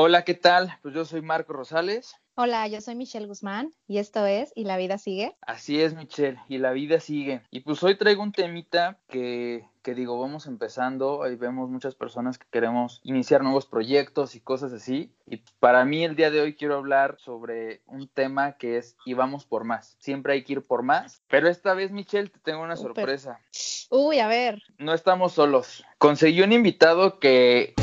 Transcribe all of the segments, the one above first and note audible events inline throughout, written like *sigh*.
Hola, ¿qué tal? Pues yo soy Marco Rosales. Hola, yo soy Michelle Guzmán y esto es ¿Y la vida sigue? Así es, Michelle, y la vida sigue. Y pues hoy traigo un temita que, que digo, vamos empezando, ahí vemos muchas personas que queremos iniciar nuevos proyectos y cosas así. Y para mí el día de hoy quiero hablar sobre un tema que es y vamos por más. Siempre hay que ir por más, pero esta vez, Michelle, te tengo una sorpresa. Uy, a ver. No estamos solos. Conseguí un invitado que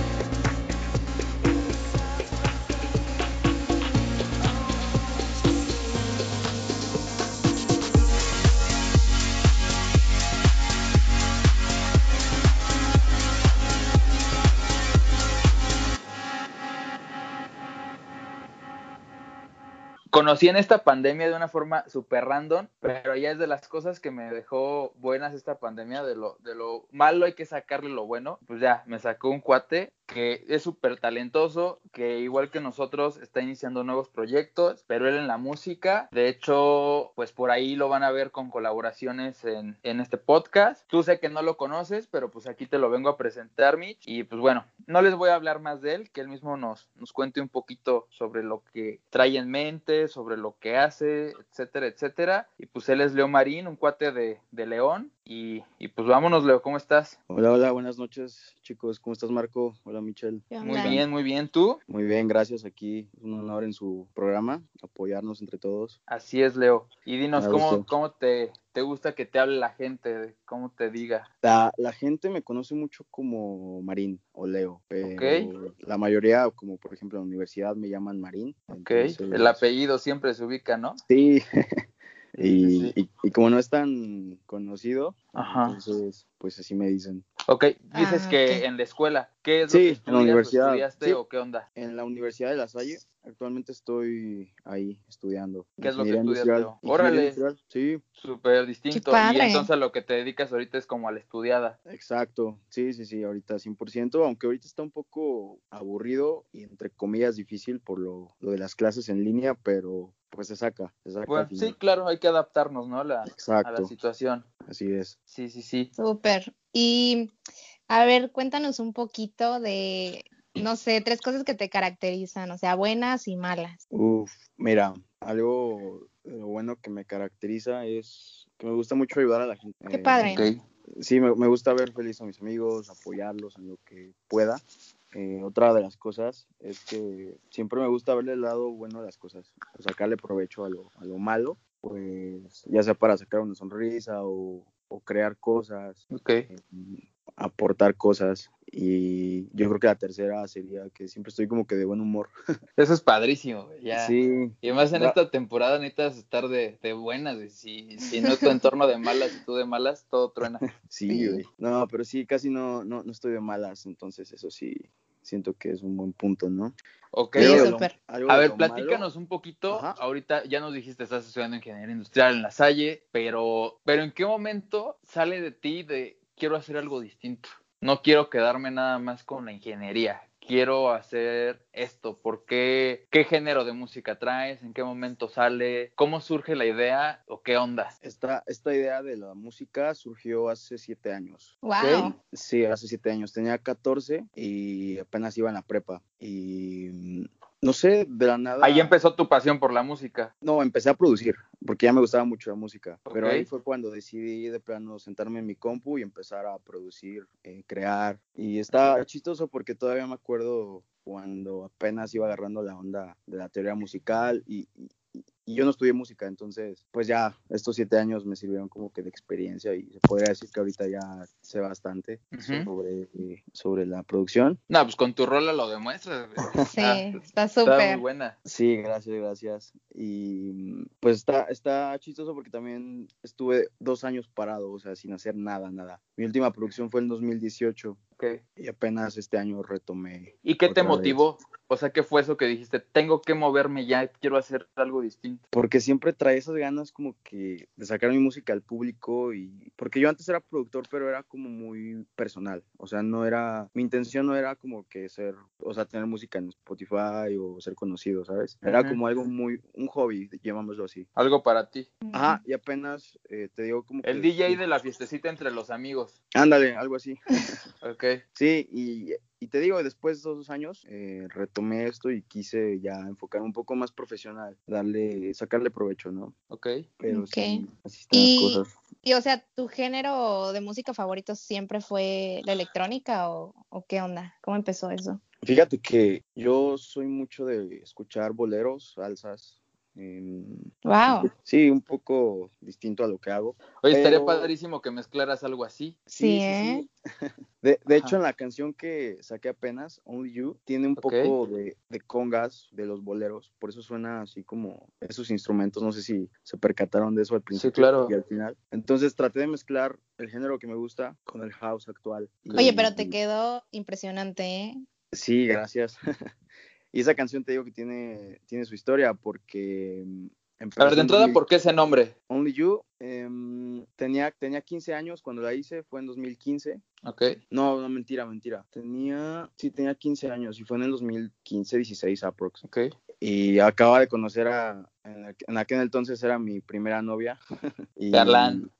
conocí en esta pandemia de una forma súper random, pero ya es de las cosas que me dejó buenas esta pandemia, de lo, de lo malo hay que sacarle lo bueno, pues ya, me sacó un cuate que es súper talentoso, que igual que nosotros está iniciando nuevos proyectos, pero él en la música, de hecho, pues por ahí lo van a ver con colaboraciones en, en este podcast. Tú sé que no lo conoces, pero pues aquí te lo vengo a presentar, Mitch, y pues bueno, no les voy a hablar más de él, que él mismo nos, nos cuente un poquito sobre lo que trae en mente, sobre lo que hace, etcétera, etcétera. Y pues él es Leo Marín, un cuate de, de León, y, y, pues vámonos, Leo, ¿cómo estás? Hola, hola, buenas noches, chicos. ¿Cómo estás, Marco? Hola, Michelle. Muy bien, muy bien. ¿Tú? Muy bien, gracias. Aquí un honor en su programa, apoyarnos entre todos. Así es, Leo. Y dinos, ¿cómo, cómo te, te, gusta que te hable la gente? ¿Cómo te diga? La, la gente me conoce mucho como Marín o Leo, pero la mayoría, como por ejemplo en la universidad, me llaman Marín. Ok, el apellido siempre se ubica, ¿no? Sí. *laughs* Y, y, y, como no es tan conocido, Ajá. entonces pues así me dicen. Ok, dices ah, que okay. en la escuela, ¿qué es sí, lo que estudias, en la universidad. estudiaste sí, o qué onda? En la Universidad de La Salle, actualmente estoy ahí estudiando. ¿Qué es lo que estudias? Órale, sí. Súper distinto. Y entonces a lo que te dedicas ahorita es como a la estudiada. Exacto, sí, sí, sí, ahorita 100%, aunque ahorita está un poco aburrido y entre comillas difícil por lo, lo de las clases en línea, pero pues se saca. Se saca bueno, sí, claro, hay que adaptarnos, ¿no? La, a la situación. Así es. Sí, sí, sí. Súper. Y a ver, cuéntanos un poquito de, no sé, tres cosas que te caracterizan, o sea, buenas y malas. Uf, mira, algo lo bueno que me caracteriza es que me gusta mucho ayudar a la gente. Qué padre. Eh, okay. Sí, me, me, gusta ver feliz a mis amigos, apoyarlos en lo que pueda. Eh, otra de las cosas es que siempre me gusta verle el lado bueno de las cosas, o sacarle provecho a lo, a lo malo, pues ya sea para sacar una sonrisa o, o crear cosas, okay. eh, aportar cosas. Y yo creo que la tercera sería que siempre estoy como que de buen humor. *laughs* Eso es padrísimo, ya. Sí. Y además en esta temporada necesitas estar de, de buenas, si, si no tu entorno de malas y tú de malas, todo truena. *laughs* Sí, güey. No, pero sí, casi no, no, no estoy de malas, entonces eso sí, siento que es un buen punto, ¿no? Ok, sí, lo, a ver, platícanos malo. un poquito. Ajá. Ahorita ya nos dijiste, estás estudiando ingeniería industrial en la Salle, pero, pero ¿en qué momento sale de ti de quiero hacer algo distinto? No quiero quedarme nada más con la ingeniería. Quiero hacer esto. ¿Por qué? ¿Qué género de música traes? ¿En qué momento sale? ¿Cómo surge la idea o qué onda? Esta, esta idea de la música surgió hace siete años. Wow. ¿Okay? Sí, hace siete años. Tenía 14 y apenas iba en la prepa. Y no sé, de la nada. Ahí empezó tu pasión por la música. No, empecé a producir, porque ya me gustaba mucho la música. Okay. Pero ahí fue cuando decidí de plano sentarme en mi compu y empezar a producir, eh, crear. Y está chistoso porque todavía me acuerdo cuando apenas iba agarrando la onda de la teoría musical y, y, yo no estudié música, entonces, pues ya estos siete años me sirvieron como que de experiencia y se podría decir que ahorita ya sé bastante uh -huh. sobre, eh, sobre la producción. No, pues con tu rola lo demuestras. *laughs* Sí, ah, está súper. Está muy buena. Sí, gracias, gracias. Y pues está, está chistoso porque también estuve dos años parado, o sea, sin hacer nada, nada. Mi última producción fue en 2018. Okay. Y apenas este año retomé. ¿Y qué te motivó? Vez. O sea, ¿qué fue eso que dijiste? Tengo que moverme ya, quiero hacer algo distinto. Porque siempre trae esas ganas como que de sacar mi música al público y porque yo antes era productor, pero era como muy personal. O sea, no era, mi intención no era como que ser, o sea, tener música en Spotify o ser conocido, ¿sabes? Era uh -huh. como algo muy, un hobby, llamámoslo así. Algo para ti. Ajá, y apenas eh, te digo como El que, DJ de la fiestecita entre los amigos. Ándale, algo así. ok. Sí, y, y te digo, después de dos años eh, retomé esto y quise ya enfocar un poco más profesional, darle, sacarle provecho, ¿no? Ok. Pero sí, así están Y- las cosas. Y o sea, ¿tu género de música favorito siempre fue la electrónica o, o qué onda? ¿Cómo empezó eso? Fíjate que yo soy mucho de escuchar boleros, salsas. Em, Wow. sí, un poco distinto a lo que hago. Oye, estaría padrísimo que mezclaras algo así. Sí, ¿eh? *laughs* De, de hecho, en la canción que saqué apenas, Only You, tiene un poco de, de congas de los boleros. Por eso suena así como esos instrumentos. No sé si se percataron de eso al principio claro. y al final. Entonces traté de mezclar el género que me gusta con el house actual. Y- Oye, pero te y- quedó impresionante, ¿eh? Sí, gracias. *laughs* y esa canción te digo que tiene, tiene su historia porque... mm, A ver, de en entrada, 2000 ¿por qué ese nombre? Only You, em, tenía, tenía 15 años cuando la hice, fue en 2015. Ok. No, no, mentira, mentira. Tenía, sí, tenía 15 años y fue en el 2015, 16 aprox. Ok. Y acababa de conocer a, en, aqu- en aquel entonces era mi primera novia. *laughs* y.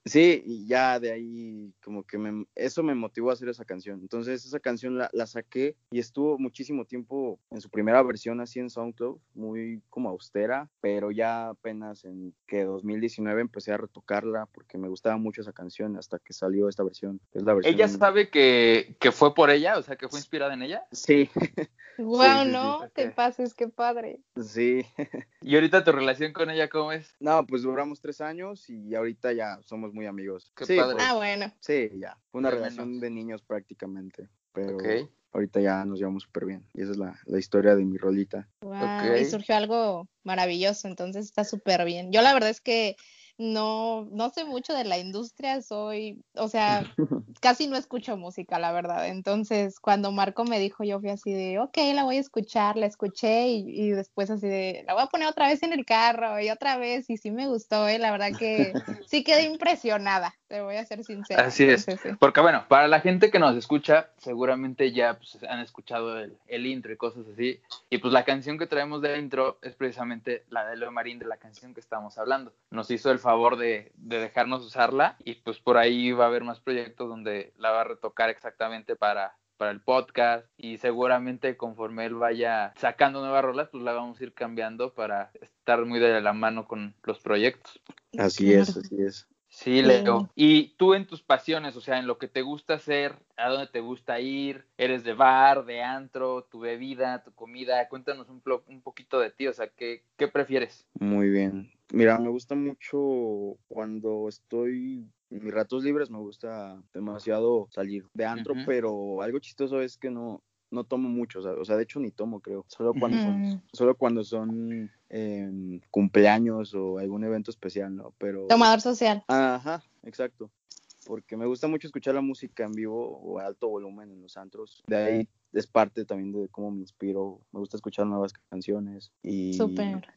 Sí, y ya de ahí como que me, eso me motivó a hacer esa canción. Entonces esa canción la, la saqué y estuvo muchísimo tiempo en su primera versión así en SoundCloud, muy como austera, pero ya apenas en que 2019 empecé a retocarla porque me gustaba mucho esa canción hasta que salió esta versión. Es la versión ¿Ella sabe que, que fue por ella? O sea, que fue inspirada en ella. Sí, *laughs* Wow, sí, sí, no, te pases, qué padre. sí. *laughs* ¿Y ahorita tu relación con ella cómo es? No, pues duramos tres años y ahorita ya somos muy amigos. Qué sí, padre. pues, Ah, bueno. sí, ya. Fue una relación menos. de niños prácticamente, pero ahorita ya nos llevamos súper bien. Y esa es la, la historia de mi rolita. Wow, y surgió algo maravilloso, entonces está súper bien. Yo la verdad es que no, no sé mucho de la industria, soy, o *laughs* sea, casi no escucho música, la verdad. Entonces, cuando Marco me dijo, yo fui así de, ok, la voy a escuchar, la escuché y, y después así de, la voy a poner otra vez en el carro y otra vez y sí me gustó, ¿eh? La verdad que sí quedé impresionada, te voy a ser sincera. Así es. Entonces, sí. Porque bueno, para la gente que nos escucha, seguramente ya pues, han escuchado el, el intro y cosas así. Y pues la canción que traemos de intro es precisamente la de Leo Marín, de la canción que estamos hablando. Nos hizo el favor de, de dejarnos usarla y pues por ahí va a haber más proyectos donde la va a retocar exactamente para para el podcast y seguramente conforme él vaya sacando nuevas rolas, pues la vamos a ir cambiando para estar muy de la mano con los proyectos. Así Claro. es, así es. Sí, Leo. Y tú en tus pasiones, o sea, en lo que te gusta hacer, a dónde te gusta ir, eres de bar, de antro, tu bebida, tu comida, cuéntanos un, un poquito de ti, o sea, ¿qué, qué prefieres? Muy bien. Mira, me gusta mucho cuando estoy en mis ratos libres, me gusta demasiado salir de antro, pero algo chistoso es que no, no tomo mucho, o sea, o sea, de hecho ni tomo, creo. Solo cuando son, Mm. solo cuando son em, cumpleaños o algún evento especial, ¿no? Pero... Tomador social. Ajá, exacto. Porque me gusta mucho escuchar la música en vivo o a alto volumen en los antros. De ahí es parte también de cómo me inspiro. Me gusta escuchar nuevas canciones y,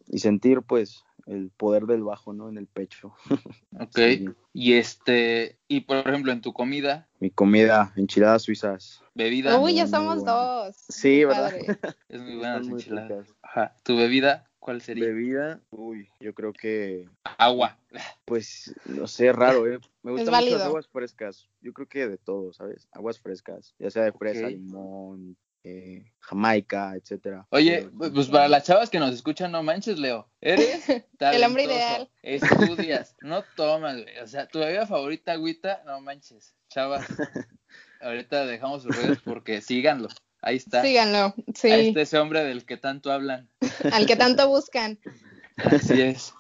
y sentir pues el poder del bajo, ¿no? En el pecho. *laughs* Ok. Sí. Y este, y por ejemplo, en tu comida, Mi comida, enchiladas suizas. bebida, Uy, ya somos dos. Sí, Qué ¿verdad? padre. *laughs* es muy buena Están muy enchilada. ricas. Ajá. ¿Tu bebida cuál sería? Bebida, uy, yo creo que, Agua. pues, no sé, raro, ¿eh? Me gustan mucho las aguas frescas. Yo creo que de todo, ¿sabes? Aguas frescas, ya sea de fresa, limón, eh, jamaica, etcétera. Oye, Pero- pues para las chavas que nos escuchan, no manches, Leo. Eres *laughs* El hombre ideal. *laughs* Estudias, no tomas, güey. O sea, tu bebida favorita, agüita, no manches. Chavas, *laughs* ahorita dejamos sus redes porque síganlo. Ahí está. Síganlo, sí. Ahí está ese hombre del que tanto hablan. Al que tanto buscan. Así es.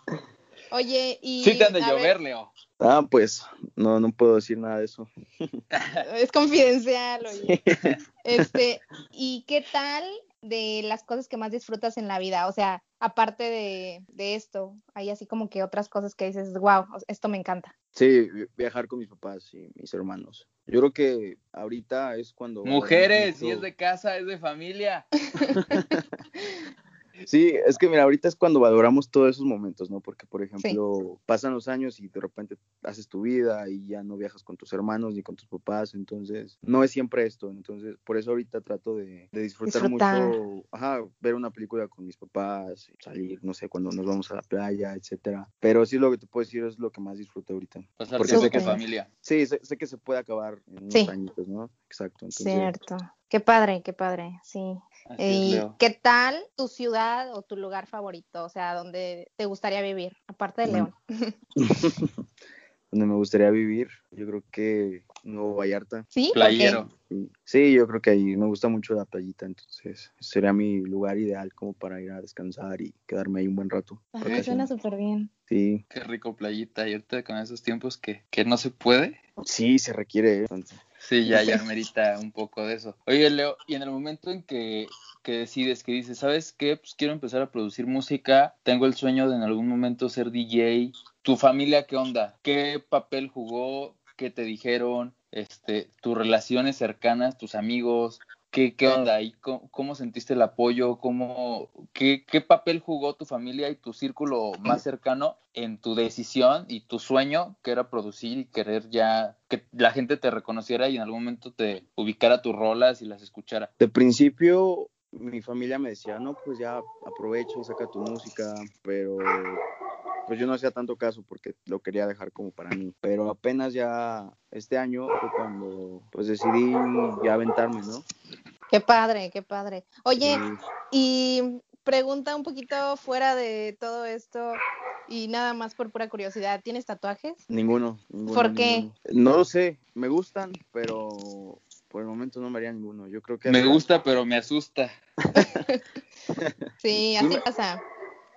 Oye, y. Sí te han de llover, ver, Leo. Ah, pues, no, no puedo decir nada de eso. *laughs* es confidencial, oye. *laughs* Este, ¿y qué tal de las cosas que más disfrutas en la vida? O sea, aparte de, de esto, hay así como que otras cosas que dices, wow, esto me encanta. Sí, vi- viajar con mis papás y mis hermanos. Yo creo que ahorita es cuando... Mujeres, si es de casa, es de familia. *laughs* Sí, es que mira, ahorita es cuando valoramos todos esos momentos, ¿no? Porque, por ejemplo, pasan los años y de repente haces tu vida y ya no viajas con tus hermanos ni con tus papás, entonces no es siempre esto, entonces por eso ahorita trato de, disfrutar, mucho, ajá, ver una película con mis papás, salir, no sé, cuando nos vamos a la playa, etcétera. Pero sí lo que te puedo decir es lo que más disfruto ahorita. Pasar tiempo con familia. Sí, sé, que se puede acabar en unos añitos, ¿no? Exacto. Cierto. Qué padre, qué padre, sí. ¿Y qué tal tu ciudad o tu lugar favorito? O sea, ¿dónde te gustaría vivir, aparte de León? *laughs* *laughs* donde me gustaría vivir, yo creo que Nuevo Vallarta. Sí, playero. Sí, yo creo que ahí me gusta mucho la playita, entonces sería mi lugar ideal como para ir a descansar y quedarme ahí un buen rato. Ajá, suena súper bien. Sí. Qué rico playita, y ahorita con esos tiempos que, que no se puede. Sí, se requiere. ¿eh? Sí, ya, ya *laughs* merita un poco de eso. Oye, Leo, y en el momento en que, que decides, que dices, ¿sabes qué? Pues quiero empezar a producir música, tengo el sueño de en algún momento ser DJ. ¿Tu familia qué onda? ¿Qué papel jugó? ¿Qué te dijeron? Este, tus relaciones cercanas, tus amigos, ¿Qué, ¿Qué, onda ahí? ¿Cómo, sentiste el apoyo? ¿Cómo, qué, qué, papel jugó tu familia y tu círculo más cercano en tu decisión y tu sueño, que era producir y querer ya que la gente te reconociera y en algún momento te ubicara tus rolas y las escuchara? De principio, mi familia me decía, no, pues ya aprovecha y saca tu música, pero pues yo no hacía tanto caso porque lo quería dejar como para mí. Pero apenas ya este año fue cuando pues decidí ya aventarme, ¿no? Qué padre, qué padre. Oye, y pregunta un poquito fuera de todo esto y nada más por pura curiosidad, ¿tienes tatuajes? Ninguno. ¿Por qué? No lo sé, me gustan, pero por el momento no me haría ninguno. Yo creo que... Me gusta, pero me asusta. *laughs* sí, así *laughs* pasa.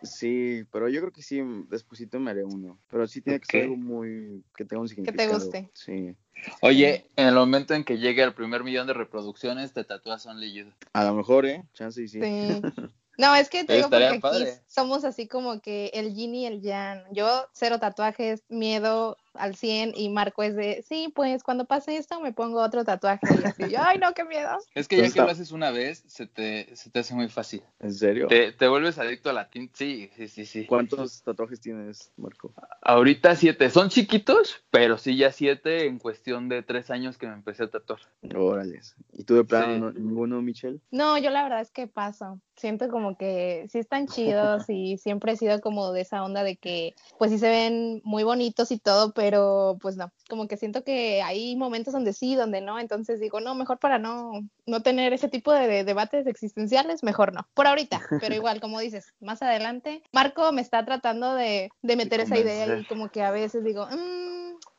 Sí, pero yo creo que sí, despuésito me haré uno. Pero sí tiene que ser algo muy. que tenga un significado. Que te guste. Sí. Oye, en el momento en que llegue al primer millón de reproducciones, te tatúas un You. A lo mejor, ¿eh? Chance y sí. Sí. *laughs* No, es que te digo porque aquí somos así como que el yin y el yang. Yo cero tatuajes, miedo al 100 y Marco es de, sí, pues cuando pase esto me pongo otro tatuaje y así, ay no, qué miedo. *laughs* Es que ya que lo haces una vez, se te, se te hace muy fácil. ¿En serio? Te, te vuelves adicto a la tinta, sí, sí, sí, sí. ¿Cuántos tatuajes tienes, Marco? Ahorita siete, son chiquitos, pero sí ya siete en cuestión de tres años que me empecé a tatuar. Órale. ¿Y tú de plano ninguno, Michelle? No, yo la verdad es que paso. Siento como que sí están *laughs* chidos y siempre he sido como de esa onda de que pues sí se ven muy bonitos y todo, pero pues no, como que siento que hay momentos donde sí, donde no, entonces digo, no, mejor para no, no tener ese tipo de, debates existenciales, mejor no, por ahorita, *laughs* pero igual, como dices, más adelante, Marco me está tratando de, meter esa idea y como que a veces digo, mmm,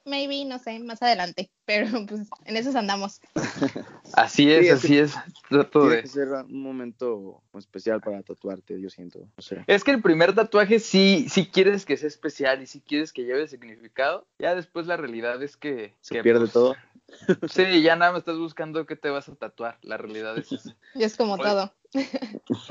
maybe, no sé, más adelante, *laughs* pero pues en eso andamos. *laughs* Así es, así es. tiene que ser un momento especial para tatuarte, yo siento. Es que el primer tatuaje sí, sí quieres que sea especial y sí quieres que lleve significado. Ya después la realidad es que... Se pierde pues, todo. *laughs* Sí, ya nada más estás buscando qué te vas a tatuar. La realidad es esa. Y es como todo.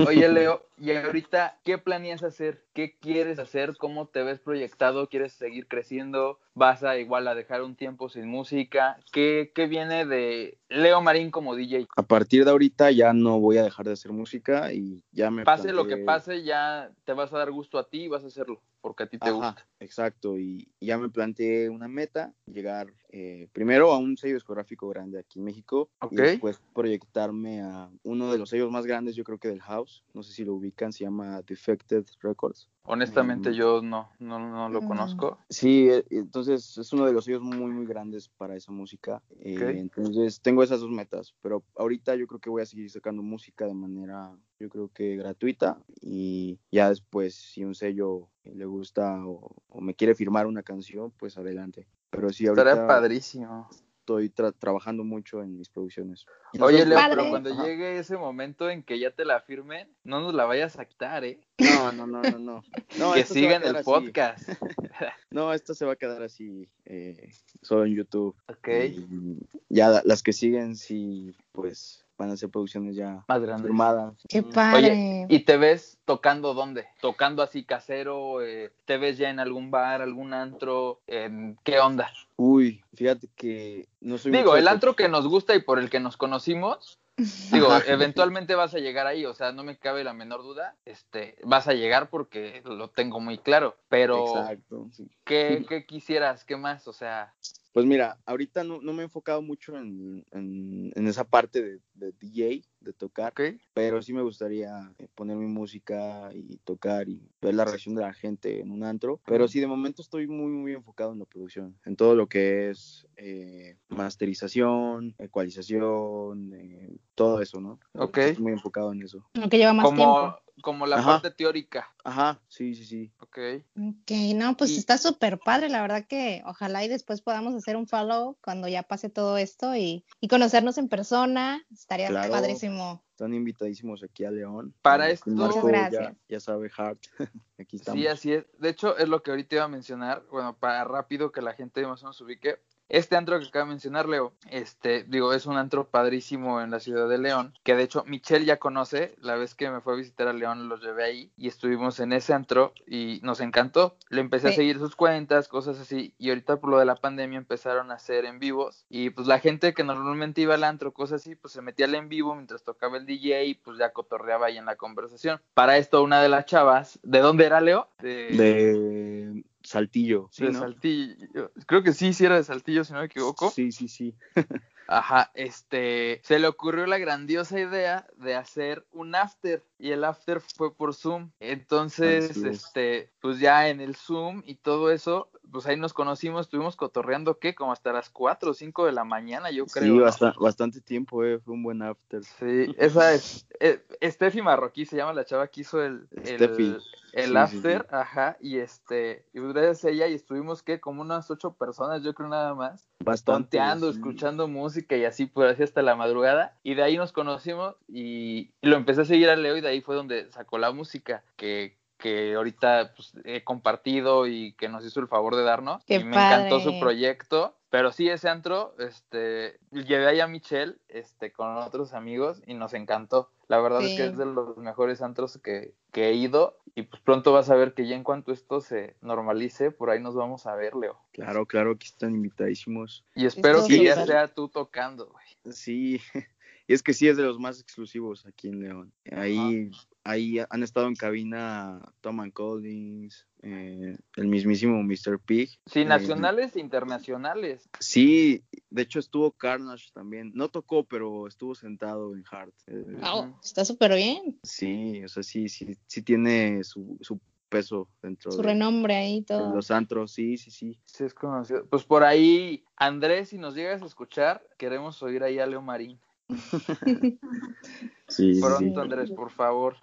Oye, Leo, ¿y ahorita qué planeas hacer? ¿Qué quieres hacer? ¿Cómo te ves proyectado? ¿Quieres seguir creciendo? ¿Vas a igual a dejar un tiempo sin música? ¿Qué, qué viene de Leo Marín como DJ? A partir de ahorita ya no voy a dejar de hacer música y ya me... Pase lo que pase, ya te vas a dar gusto a ti y vas a hacerlo porque a ti te gusta. Exacto, y ya me planteé una meta, llegar eh, primero a un sello discográfico grande aquí en México y después proyectarme a uno de los sellos más grandes, yo creo que del house, no sé si lo ubican, se llama Defected Records. Honestamente yo no, no, no lo conozco. Sí, eh, entonces es uno de los sellos muy, muy grandes para esa música. Eh, entonces tengo esas dos metas, pero ahorita yo creo que voy a seguir sacando música de manera, yo creo que gratuita y ya después si un sello le gusta o, me quiere firmar una canción, pues adelante. Pero sí, ahorita... Estaría padrísimo estoy trabajando mucho en mis producciones. Oye, Leo, pero cuando llegue ese momento en que ya te la firmen, no nos la vayas a quitar, ¿eh? No, no, no, no, no. *laughs* que sigan el podcast. *laughs* no, esto se va a quedar así, eh, solo en YouTube. Ok. ya las que siguen, sí, pues van a ser producciones ya más grandes. Firmadas. Qué padre. ¿y te ves tocando dónde? ¿Tocando así casero? Eh, ¿Te ves ya en algún bar, algún antro? ¿Qué onda? Uy, fíjate que no soy Digo, el antro que nos gusta y por el que nos conocimos, *laughs* Digo, eventualmente vas a llegar ahí, o sea, no me cabe la menor duda, este, vas a llegar porque lo tengo muy claro, pero Exacto, ¿qué, ¿qué quisieras? ¿Qué más? O sea, pues mira, ahorita no, me he enfocado mucho en, en, esa parte de, de, DJ, de tocar, pero sí me gustaría eh, poner mi música y tocar y ver la reacción de la gente en un antro. Pero sí, de momento estoy muy, muy enfocado en la producción, en todo lo que es eh, masterización, ecualización, eh, todo eso, ¿no? Ok. Estoy muy enfocado en eso. Lo que lleva más tiempo como la parte teórica. Ajá, sí, sí, sí. Ok. Ok, no, pues está súper padre, la verdad que ojalá y después podamos hacer un follow cuando ya pase todo esto y, conocernos en persona, estaría padrísimo. Están invitadísimos aquí a León. Para esto, Muchas gracias. Ya, sabe Hart, *laughs* aquí estamos. Sí, así es. De hecho, es lo que ahorita iba a mencionar, bueno, para rápido que la gente más o menos ubique. Este antro que acaba de mencionar Leo, este, digo, es un antro padrísimo en la ciudad de León, que de hecho Michelle ya conoce, la vez que me fue a visitar a León los llevé ahí y estuvimos en ese antro y nos encantó. Le empecé a seguir sus cuentas, cosas así, y ahorita por lo de la pandemia empezaron a hacer en vivos y pues la gente que normalmente iba al antro, cosas así, pues se metía al en vivo mientras tocaba el DJ y pues ya cotorreaba ahí en la conversación. Para esto una de las chavas, ¿de dónde era Leo? de Saltillo. Sí, de Saltillo. Creo que sí, sí era de Saltillo, si no me equivoco. Sí, sí, sí. *laughs* Ajá, este, se le ocurrió la grandiosa idea de hacer un after y el after fue por Zoom. Entonces, este, pues ya en el Zoom y todo eso, pues ahí nos conocimos, estuvimos cotorreando, ¿qué? Como hasta las 4 o 5 de la mañana, yo creo. Sí, bastante, tiempo, eh, fue un buen after. Sí, esa es, eh, Steffi Marroquí se llama la chava que hizo el, el, el after, ajá, y este, y gracias a ella y estuvimos, ¿qué? Como unas ocho personas, yo creo nada más. Bastante. escuchando música y así, pues así hasta la madrugada. Y de ahí nos conocimos y, lo empecé a seguir a Leo y de ahí fue donde sacó la música que, que ahorita pues, he compartido y que nos hizo el favor de darnos. y me encantó su proyecto. Pero sí, ese antro, este, llevé ahí a Michelle, este, con otros amigos y nos encantó. La verdad es que es de los mejores antros que, que, he ido y pues pronto vas a ver que ya en cuanto esto se normalice, por ahí nos vamos a ver, Leo. Claro, claro, aquí están invitadísimos. Y espero que ya sea tú tocando, güey. Sí, *laughs* y es que sí es de los más exclusivos aquí en León. Ahí ahí han estado en cabina Tom Collins, eh, el mismísimo Mr. Pig. Sí, eh, nacionales e internacionales. Sí, de hecho estuvo Carnage también. No tocó, pero estuvo sentado en Heart. wow, está súper bien. Sí, o sea, sí, sí, sí tiene su, su peso dentro su renombre ahí todo. los antros, sí, sí, sí. Sí, es conocido. Pues por ahí, Andrés, si nos llegas a escuchar, queremos oír ahí a Leo Marín. Sí, Pronto, Andrés, por favor.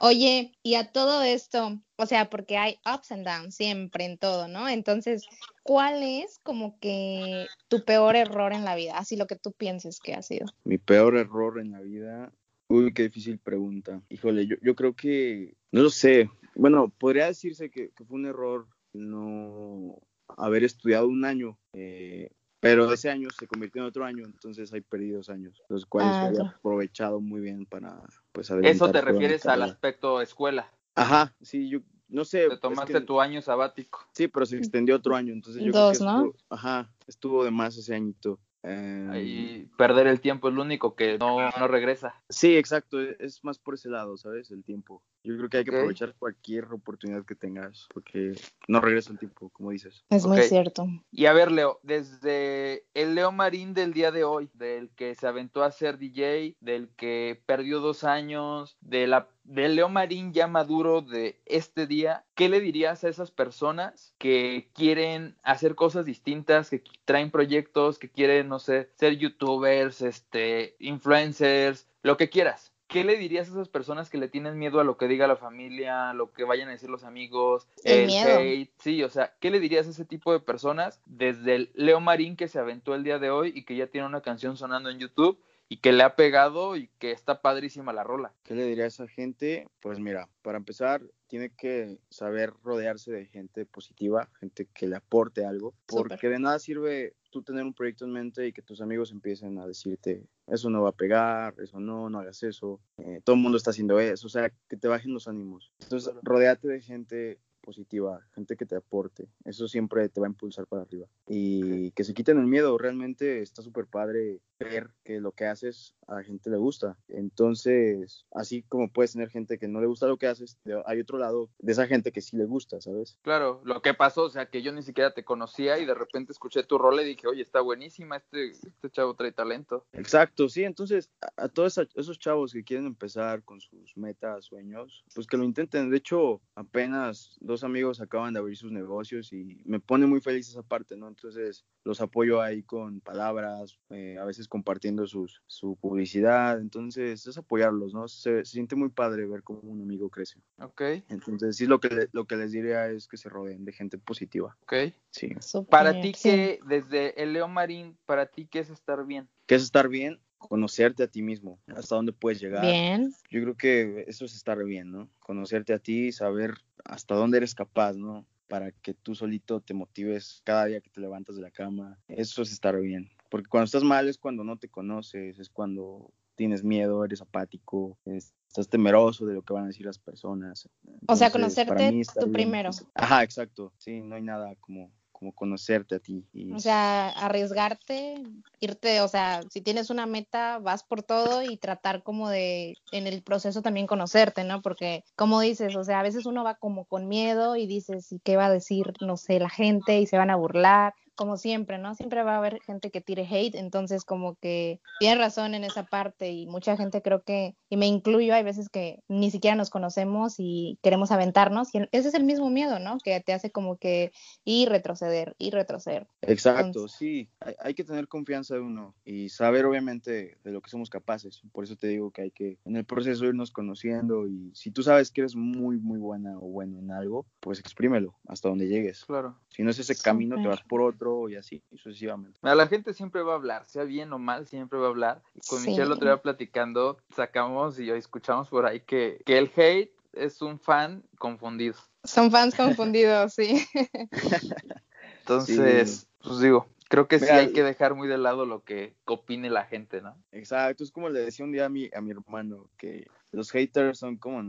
Oye, y a todo esto, o sea, porque hay ups and downs siempre en todo, ¿no? Entonces, ¿cuál es como que tu peor error en la vida? Así lo que tú pienses que ha sido. Mi peor error en la vida. Uy, qué difícil pregunta. Híjole, yo, yo creo que, no lo sé. Bueno, podría decirse que, que fue un error no haber estudiado un año. Eh, pero ese año se convirtió en otro año, entonces hay perdidos años, los cuales ah, había aprovechado muy bien para, pues, Eso te refieres al aspecto escuela. Ajá, sí, yo no sé. Te tomaste tu año sabático. Sí, pero se extendió otro año, entonces yo creo que ¿no? ajá, estuvo de más ese añito. Y perder el tiempo es lo único que no, no regresa. Sí, exacto, es más por ese lado, ¿sabes? El tiempo. Yo creo que hay que aprovechar cualquier oportunidad que tengas, porque no regresa el tiempo, como dices. Es muy cierto. Y a ver, Leo, desde el Leo Marín del día de hoy, del que se aventó a ser DJ, del que perdió dos años, de la, del Leo Marín ya maduro de este día, ¿qué le dirías a esas personas que quieren hacer cosas distintas, que traen proyectos, que quieren, no sé, ser youtubers, este, influencers, lo que quieras? ¿qué le dirías a esas personas que le tienen miedo a lo que diga la familia, a lo que vayan a decir los amigos, el, hate? Sí, o sea, ¿qué le dirías a ese tipo de personas desde el Leo Marín que se aventó el día de hoy y que ya tiene una canción sonando en YouTube? Y que le ha pegado y que está padrísima la rola. ¿Qué le diría a esa gente? Pues mira, para empezar, tiene que saber rodearse de gente positiva, gente que le aporte algo, porque de nada sirve tú tener un proyecto en mente y que tus amigos empiecen a decirte, eso no va a pegar, eso no, no hagas eso, eh, todo el mundo está haciendo eso, o sea, que te bajen los ánimos. Entonces, rodeate de gente positiva, gente que te aporte. Eso siempre te va a impulsar para arriba. Y que se quiten el miedo. Realmente está súper padre ver que lo que haces a la gente le gusta. Entonces, así como puedes tener gente que no le gusta lo que haces, hay otro lado de esa gente que sí le gusta, ¿sabes? Claro, lo que pasó, o sea, que yo ni siquiera te conocía y de repente escuché tu rol y dije, oye, está buenísima, este, este chavo trae talento. Exacto, sí, entonces a, todos esos chavos que quieren empezar con sus metas, sueños, pues que lo intenten. De hecho, apenas dos amigos acaban de abrir sus negocios y me pone muy feliz esa parte, ¿no? Entonces los apoyo ahí con palabras, eh, a veces compartiendo sus, su publicidad, entonces es apoyarlos, ¿no? Se, siente muy padre ver cómo un amigo crece. Ok. Entonces sí, lo que, lo que les diría es que se rodeen de gente positiva. Ok. Sí. para ti, que desde el Leo Marín, para ti, ¿qué es estar bien? ¿Qué es estar bien? Conocerte a ti mismo, hasta dónde puedes llegar. Bien. Yo creo que eso es estar bien, ¿no? Conocerte a ti, saber hasta dónde eres capaz, ¿no? Para que tú solito te motives cada día que te levantas de la cama. Eso es estar bien. Porque cuando estás mal es cuando no te conoces, es cuando tienes miedo, eres apático, estás temeroso de lo que van a decir las personas. o sea, conocerte tú primero. Ajá, exacto. Sí, no hay nada como como conocerte a ti. O sea, arriesgarte, irte, o sea, si tienes una meta, vas por todo y tratar como de en el proceso también conocerte, ¿no? Porque como dices, o sea, a veces uno va como con miedo y dices, ¿y qué va a decir, no sé, la gente? Y se van a burlar como siempre, ¿no? Siempre va a haber gente que tire hate, entonces como que tiene razón en esa parte y mucha gente creo que, y me incluyo, hay veces que ni siquiera nos conocemos y queremos aventarnos y ese es el mismo miedo, ¿no? Que te hace como que ir retroceder, y retroceder. Exacto, sí, hay, que tener confianza de uno y saber obviamente de lo que somos capaces, por eso te digo que hay que en el proceso irnos conociendo y si tú sabes que eres muy, muy buena o bueno en algo, pues exprímelo hasta donde llegues. Claro. Si no es ese camino, te vas por otro y así sucesivamente. La gente siempre va a hablar, sea bien o mal, siempre va a hablar. con Michelle lo otro platicando, sacamos y escuchamos por ahí que, que el hate es un fan confundido. Son fans confundidos, sí. *laughs* Entonces, pues digo, creo que sí hay que dejar muy de lado lo que opine la gente, ¿no? Exacto, es como le decía un día a mi, a mi hermano, que los haters son como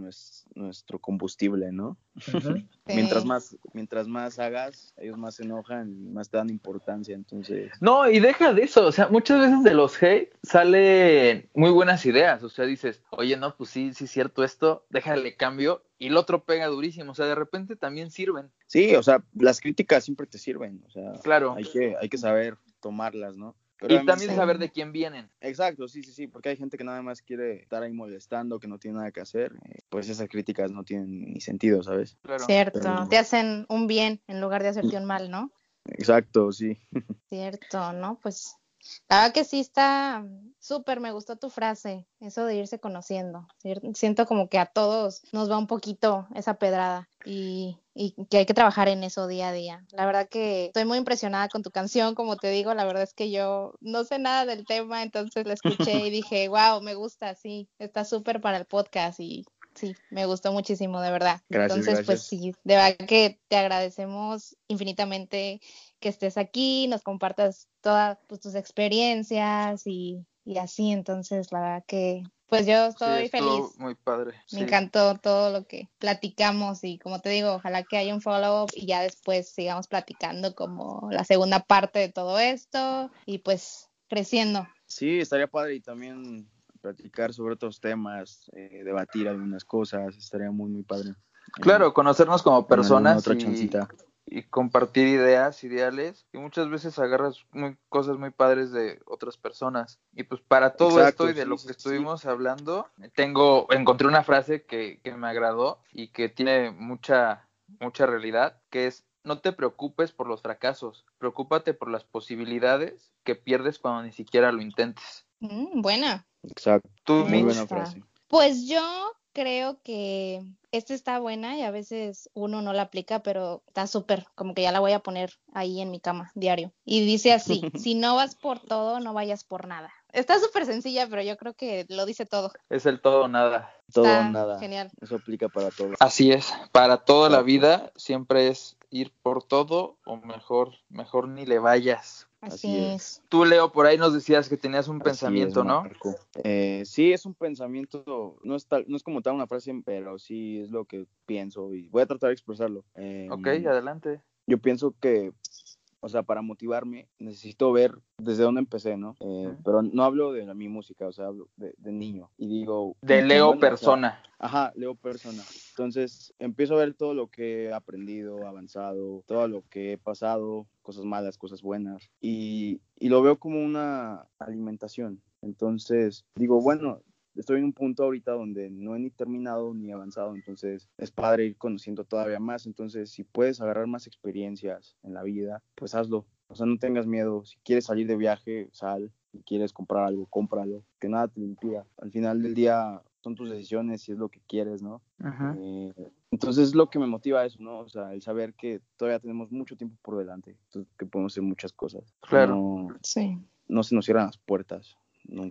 nuestro combustible, ¿no? *laughs* mientras más mientras más hagas, ellos más se enojan y más te dan importancia, entonces. No, y deja de eso, o sea, muchas veces de los hate salen muy buenas ideas, o sea, dices, oye, no, pues sí, sí es cierto esto, déjale cambio y el otro pega durísimo, o sea, de repente también sirven. Sí, o sea, las críticas siempre te sirven, o sea, claro. hay que hay que saber tomarlas, ¿no? Y también saber de quién vienen. Exacto, sí, sí, sí, porque hay gente que nada más quiere estar ahí molestando, que no tiene nada que hacer. Eh, pues esas críticas no tienen ni sentido, ¿sabes? Cierto, te hacen un bien en lugar de hacerte un mal, ¿no? Exacto, sí. *laughs* Cierto, ¿no? Pues la verdad que sí está súper, me gustó tu frase, eso de irse conociendo. Siento como que a todos nos va un poquito esa pedrada y, y, que hay que trabajar en eso día a día. La verdad que estoy muy impresionada con tu canción, como te digo, la verdad es que yo no sé nada del tema, entonces la escuché y *laughs* dije, wow, me gusta, sí, está súper para el podcast y sí, me gustó muchísimo, de verdad. Entonces, pues sí, de verdad que te agradecemos infinitamente que estés aquí, nos compartas todas pues, tus experiencias y, así. Entonces, la verdad que, pues yo estoy feliz. Muy padre. Me encantó todo lo que platicamos y como te digo, ojalá que haya un follow-up y ya después sigamos platicando como la segunda parte de todo esto y pues creciendo. Sí, estaría padre y también platicar sobre otros temas, eh, debatir algunas cosas, estaría muy, muy padre. Claro, conocernos como personas y, compartir ideas, ideales, y muchas veces agarras muy, cosas muy padres de otras personas. Y pues para todo esto y de lo que estuvimos hablando, tengo, encontré una frase que, que me agradó y que tiene mucha, mucha realidad, que es no te preocupes por los fracasos, preocúpate por las posibilidades que pierdes cuando ni siquiera lo intentes. Mm, buena. Exacto. Muy buena frase. Pues yo creo que esta está buena y a veces uno no la aplica, pero está súper, como que ya la voy a poner ahí en mi cama diario. Y dice así, *laughs* si no vas por todo, no vayas por nada. Está súper sencilla, pero yo creo que lo dice todo. Es el todo o nada. Todo o nada. Genial. Eso aplica para todo. Así es, para toda la vida siempre es ir por todo o mejor, mejor ni le vayas Así, es. Tú, Leo, por ahí nos decías que tenías un pensamiento, ¿no? Eh, sí, es un pensamiento, no es, tal, no es como tal una frase, pero sí es lo que pienso y voy a tratar de expresarlo. Eh, ok, adelante. Yo pienso que o sea, para motivarme necesito ver desde dónde empecé, ¿no? Eh, pero no hablo de mi música, o sea, hablo de, niño. Y digo... De Leo persona. ajá, Leo persona. Entonces empiezo a ver todo lo que he aprendido, avanzado, todo lo que he pasado, cosas malas, cosas buenas. Y, y lo veo como una alimentación. Entonces digo, bueno, estoy en un punto ahorita donde no he ni terminado ni avanzado, entonces es padre ir conociendo todavía más, entonces si puedes agarrar más experiencias en la vida, pues hazlo, o sea, no tengas miedo, si quieres salir de viaje, sal, si quieres comprar algo, cómpralo, que nada te impida, al final del día son tus decisiones si es lo que quieres, ¿no? Eh, entonces es lo que me motiva eso, ¿no? O sea, el saber que todavía tenemos mucho tiempo por delante, que podemos hacer muchas cosas. Claro. sí. No se nos cierran las puertas.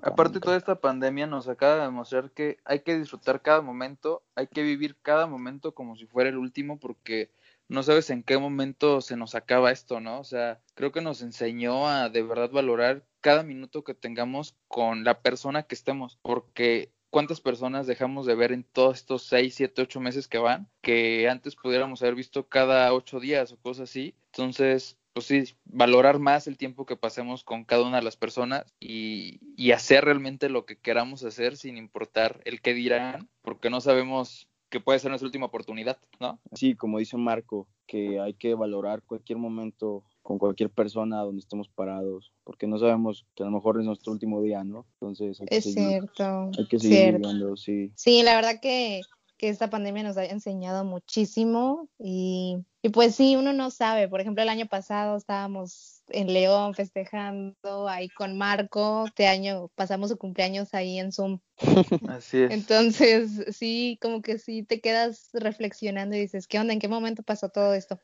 Aparte, toda esta pandemia nos acaba de demostrar que hay que disfrutar cada momento, hay que vivir cada momento como si fuera el último, porque no sabes en qué momento se nos acaba esto, ¿no? O sea, creo que nos enseñó a de verdad valorar cada minuto que tengamos con la persona que estemos, porque cuántas personas dejamos de ver en todos estos seis, siete, ocho meses que van, que antes pudiéramos haber visto cada ocho días o cosas así. Entonces, pues sí, valorar más el tiempo que pasemos con cada una de las personas y, y, hacer realmente lo que queramos hacer sin importar el qué dirán, porque no sabemos que puede ser nuestra última oportunidad, ¿no? Sí, como dice Marco, que hay que valorar cualquier momento con cualquier persona donde estemos parados, porque no sabemos que a lo mejor es nuestro último día, ¿no? Entonces, hay que es cierto. Hay que seguir viviendo, sí. Sí, la verdad que que esta pandemia nos ha enseñado muchísimo y, y, pues sí, uno no sabe. Por ejemplo, el año pasado estábamos en León festejando ahí con Marco. Este año pasamos su cumpleaños ahí en Zoom. *laughs* Así es. Entonces, sí, como que sí te quedas reflexionando y dices, ¿qué onda? ¿En qué momento pasó todo esto?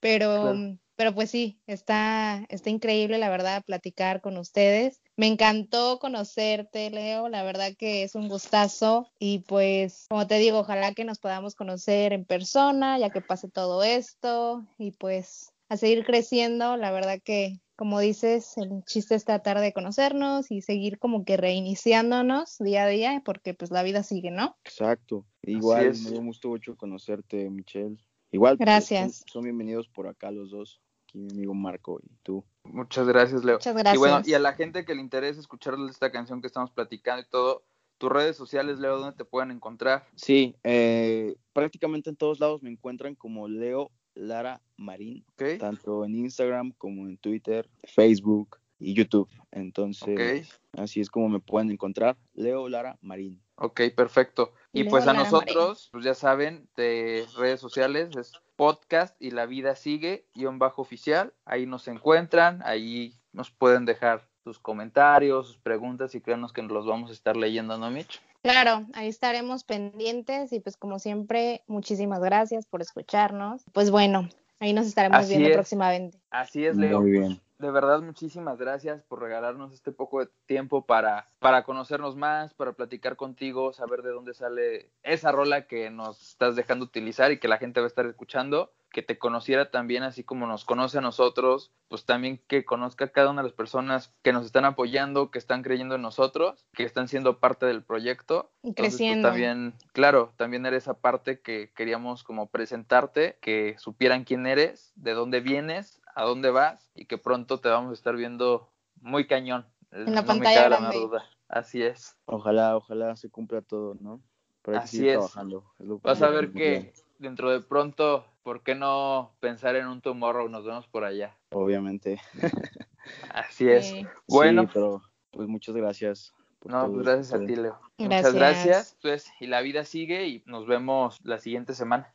Pero pero pues sí, está, está increíble, la verdad, platicar con ustedes. Me encantó conocerte, Leo, la verdad que es un gustazo y pues, como te digo, ojalá que nos podamos conocer en persona, ya que pase todo esto y pues a seguir creciendo, la verdad que, como dices, el chiste es tratar de conocernos y seguir como que reiniciándonos día a día, porque pues la vida sigue, ¿no? Exacto. Igual, me gustó mucho conocerte, Michelle. Igual, pues, gracias. son, bienvenidos por acá los dos, aquí mi amigo Marco y tú. Muchas gracias, Leo. Muchas gracias. Y bueno, y a la gente que le interese escuchar esta canción que estamos platicando y todo, tus redes sociales, Leo, ¿dónde te pueden encontrar? Sí, eh, prácticamente en todos lados me encuentran como Leo Lara Marín, tanto en Instagram como en Twitter, Facebook y YouTube. Entonces, así es como me pueden encontrar, Leo Lara Marín. Ok, perfecto. Y pues a nosotros, pues ya saben, de redes sociales es podcast y la vida sigue, guion bajo oficial. Ahí nos encuentran, ahí nos pueden dejar sus comentarios, sus preguntas y créanos que nos los vamos a estar leyendo, ¿no, Mitch? Claro, ahí estaremos pendientes y pues como siempre, muchísimas gracias por escucharnos. Pues bueno, ahí nos estaremos viendo próximamente. Así es, Leo. Muy bien de verdad muchísimas gracias por regalarnos este poco de tiempo para, para conocernos más, para platicar contigo, saber de dónde sale esa rola que nos estás dejando utilizar y que la gente va a estar escuchando, que te conociera también así como nos conoce a nosotros, pues también que conozca a cada una de las personas que nos están apoyando, que están creyendo en nosotros, que están siendo parte del proyecto. Y pues, creciendo. también, claro, también eres esa parte que queríamos como presentarte, que supieran quién eres, de dónde vienes, a dónde vas y que pronto te vamos a estar viendo muy cañón. En la pantalla grande. duda. Así es. Ojalá, ojalá se cumpla todo, ¿no? Así es. Trabajando. Vas a ver que dentro de pronto, ¿por qué no pensar en un tomorrow? Nos vemos por allá. Obviamente. *laughs* Así es. Bueno. pero pues muchas gracias. No, pues gracias a ti, Leo. Muchas gracias. Pues, y la vida sigue y nos vemos la siguiente semana.